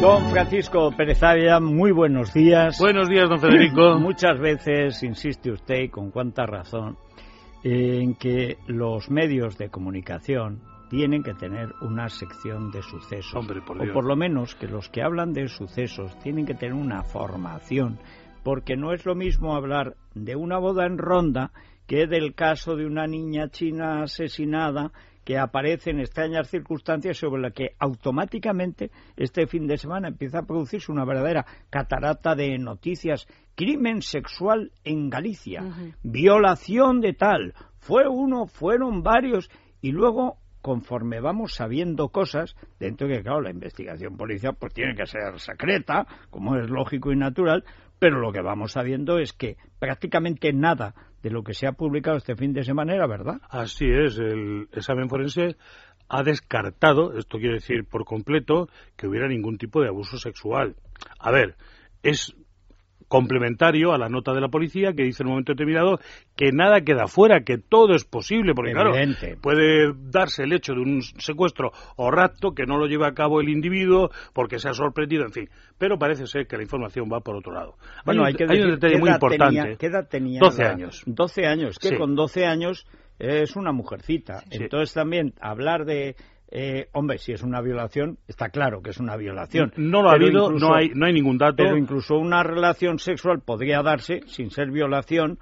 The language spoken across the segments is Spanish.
Don Francisco Pérez Ávila, muy buenos días. Buenos días, don Federico. Muchas veces insiste usted, y con cuánta razón, en que los medios de comunicación tienen que tener una sección de sucesos. Hombre, por o por lo menos que los que hablan de sucesos tienen que tener una formación, porque no es lo mismo hablar de una boda en ronda que del caso de una niña china asesinada que aparece en extrañas circunstancias sobre la que automáticamente este fin de semana empieza a producirse una verdadera catarata de noticias. Crimen sexual en Galicia, violación de tal, fue uno, fueron varios, y luego conforme vamos sabiendo cosas, dentro de que, claro, la investigación policial pues tiene que ser secreta, como es lógico y natural, pero lo que vamos sabiendo es que prácticamente nada de lo que se ha publicado este fin de semana era verdad. Así es, el examen forense ha descartado, esto quiere decir por completo, que hubiera ningún tipo de abuso sexual. A ver, es complementario a la nota de la policía que dice en un momento determinado que nada queda fuera, que todo es posible, porque Evidente. claro, puede darse el hecho de un secuestro o rapto que no lo lleva a cabo el individuo porque se ha sorprendido, en fin. Pero parece ser que la información va por otro lado. Bueno, un- hay que un decir, detalle ¿qué muy edad importante. tenía- ¿Qué edad tenía? 12 la- años. 12 años, que Sí. con 12 años es una mujercita. Sí. Entonces también hablar de... eh, hombre, si es una violación, está claro que es una violación. No lo ha habido, incluso- no hay, no hay ningún dato. Pero incluso una relación sexual podría darse sin ser violación.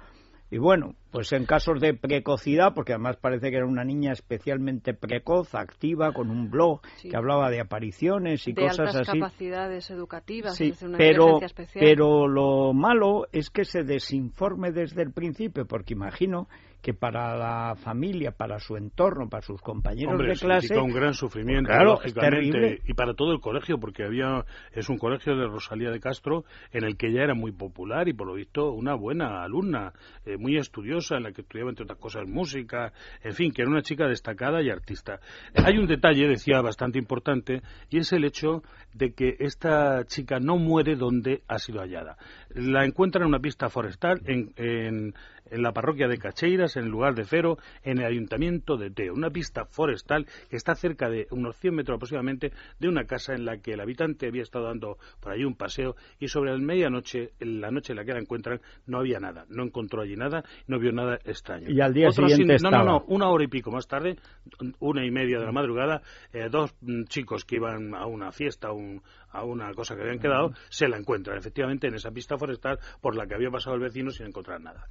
Y bueno, pues en casos de precocidad, porque además parece que era una niña especialmente precoz, activa, con un blog Sí. que hablaba de apariciones y de cosas altas así. capacidades educativas, Sí, es decir, una pero, especial. pero lo malo es que se desinforme desde el principio, porque imagino que para la familia, para su entorno, para sus compañeros Hombre, de clase, un gran sufrimiento, Pues claro, lógicamente, y para todo el colegio, porque había es un colegio de Rosalía de Castro en el que ella era muy popular y por lo visto una buena alumna, eh, muy estudiosa, en la que estudiaba entre otras cosas música, en fin, que era una chica destacada y artista. Hay un detalle, decía, bastante importante, y es el hecho de que esta chica no muere donde ha sido hallada. La encuentran en una pista forestal en, en en la parroquia de Cacheiras, en el lugar de Fero, en el ayuntamiento de Teo, una pista forestal que está cerca de unos 100 metros aproximadamente de una casa en la que el habitante había estado dando por allí un paseo y sobre la medianoche, en la noche en la que la encuentran, no había nada, no encontró allí nada, no vio nada extraño. Y al día Otros siguiente no, no, no, una hora y pico más tarde, una y media de la madrugada, eh, dos mm, chicos que iban a una fiesta, un- a una cosa que habían quedado, se la encuentran efectivamente en esa pista forestal por la que había pasado el vecino sin encontrar nada.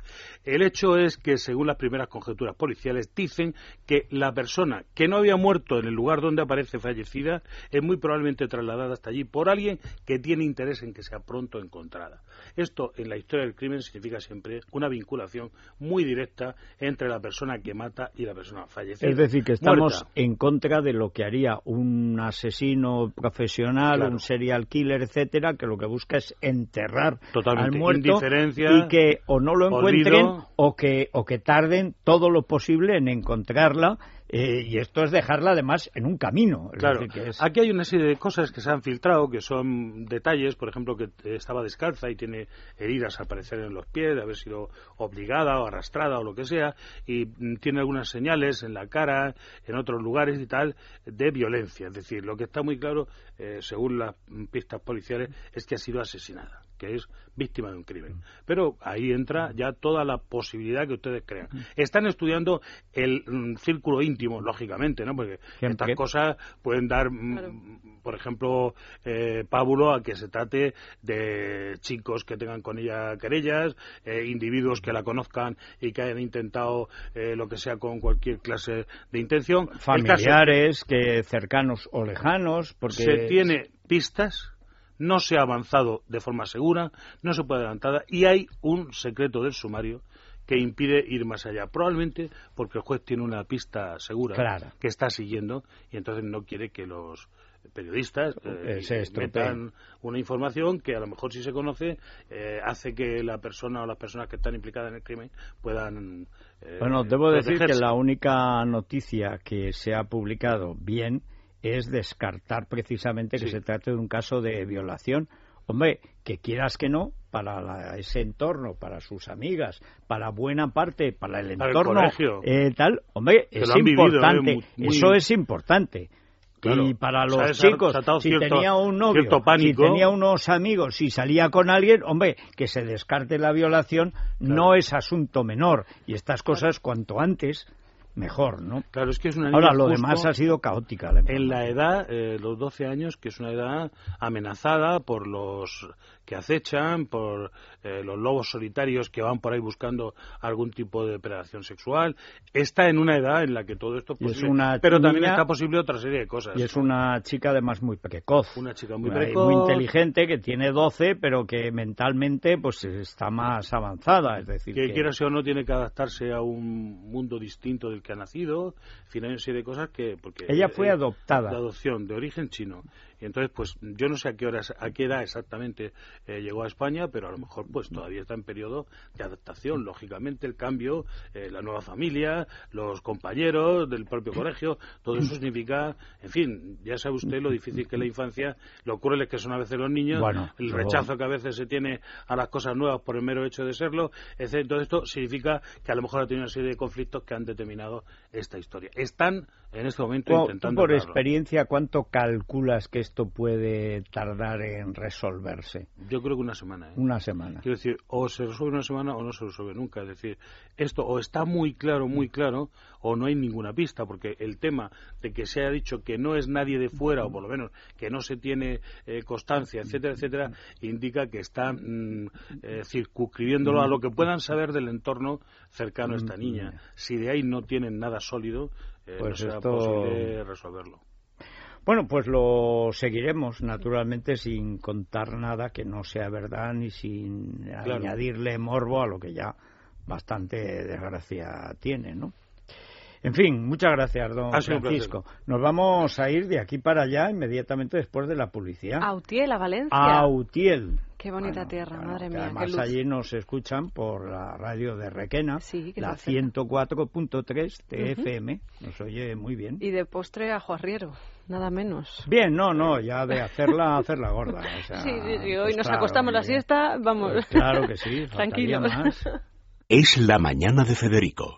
El hecho es que, según las primeras conjeturas policiales, dicen que la persona que no había muerto en el lugar donde aparece fallecida es muy probablemente trasladada hasta allí por alguien que tiene interés en que sea pronto encontrada. Esto, en la historia del crimen, significa siempre una vinculación muy directa entre la persona que mata y la persona fallecida. Es decir, que estamos Muerta. en contra de lo que haría un asesino profesional, Claro. un serial killer, etcétera, que lo que busca es enterrar Totalmente. al muerto y que o no lo encuentren o que o que tarden todo lo posible en encontrarla eh, y esto es dejarla además en un camino. Claro, decir, que es- aquí hay una serie de cosas que se han filtrado, que son detalles, por ejemplo, que estaba descalza y tiene heridas al parecer en los pies, de haber sido obligada o arrastrada o lo que sea, y tiene algunas señales en la cara, en otros lugares y tal, de violencia. Es decir, lo que está muy claro, eh, según las pistas policiales, es que ha sido asesinada, que es víctima de un crimen. Pero ahí entra ya toda la posibilidad que ustedes crean. Están estudiando el mm, círculo íntimo, lógicamente, ¿no? Porque estas cosas pueden dar, mm, Claro. por ejemplo, eh, pábulo a que se trate de chicos que tengan con ella querellas, eh, individuos que la conozcan y que hayan intentado eh, lo que sea con cualquier clase de intención. Caso- familiares, que cercanos o lejanos, porque se tiene pistas, no se ha avanzado de forma segura, no se puede adelantada y hay un secreto del sumario que impide ir más allá. Probablemente porque el juez tiene una pista segura que está siguiendo y entonces no quiere que los periodistas eh, Eh, se metan una información que a lo mejor si se conoce eh, hace que la persona o las personas que están implicadas en el crimen puedan eh, Bueno, debo decir que la única noticia que se ha publicado bien es descartar precisamente que Sí. se trate de un caso de violación. Hombre, que quieras que no, para la- ese entorno, para sus amigas, para buena parte, para el Para el entorno colegio. eh, tal, hombre, es vivido, eh, importante. muy- Eso es importante. y para los chicos, si tenía un novio, si tenía unos amigos, si salía con alguien, hombre, que se descarte la violación no es asunto menor. Y estas cosas, cuanto antes, mejor, ¿no? Claro, es que es una Ahora, lo demás ha sido caótica. en la edad, eh, los 12 años, que es una edad amenazada por los que acechan, por eh, los lobos solitarios que van por ahí buscando algún tipo de depredación sexual. Está en una edad en la que todo esto es posible, pero también está posible otra serie de cosas. Y es una chica además muy precoz. Una chica muy precoz. Muy inteligente, que tiene 12, pero que mentalmente pues está más avanzada. Es decir, que, quiera o no tiene que adaptarse a un mundo distinto del que ha nacido. En fin, hay una serie de cosas que... Porque Ella fue adoptada. De adopción, de origen chino. Y entonces, pues yo no sé a qué, hora, a qué edad exactamente eh, llegó a España, pero a lo mejor pues todavía está en periodo de adaptación. Lógicamente, el cambio, eh, la nueva familia, los compañeros del propio colegio, todo eso significa, en fin, ya sabe usted lo difícil que es la infancia, lo crueles que son a veces los niños, el rechazo que a veces se tiene a las cosas nuevas por el mero hecho de serlo, etc. Todo esto significa que a lo mejor ha tenido una serie de conflictos que han determinado esta historia. Están en este momento intentando. por experiencia, ¿cuánto calculas que esto puede tardar en resolverse? Yo creo que una semana. ¿eh? Una semana. Quiero decir, o se resuelve una semana o no se resuelve nunca. Es decir, esto o está muy claro, muy claro, o no hay ninguna pista, porque el tema de que se haya dicho que no es nadie de fuera, o por lo menos que no se tiene eh, constancia, etcétera, etcétera, indica que está mm, eh, circunscribiéndolo a lo que puedan saber del entorno cercano a esta niña. Si de ahí no tienen nada sólido, eh, pues no será esto... posible resolverlo. Bueno, pues lo seguiremos, naturalmente, sin contar nada que no sea verdad ni sin añadirle morbo a lo que ya bastante desgracia tiene, ¿no? En fin, muchas gracias, don Francisco. Nos vamos a ir de aquí para allá inmediatamente después de la publicidad. A Utiel, a Valencia. A Utiel. Qué bonita tierra, madre mía. Además, allí nos escuchan por la radio de Requena, la 104.3 TFM. Nos oye muy bien. Y de postre a Juarriero, nada menos. Bien, no, no, ya de hacerla, hacerla gorda. sí, sí, hoy pues nos acostamos la siesta, vamos. Pues claro que sí, tranquilo. Es la mañana de Federico,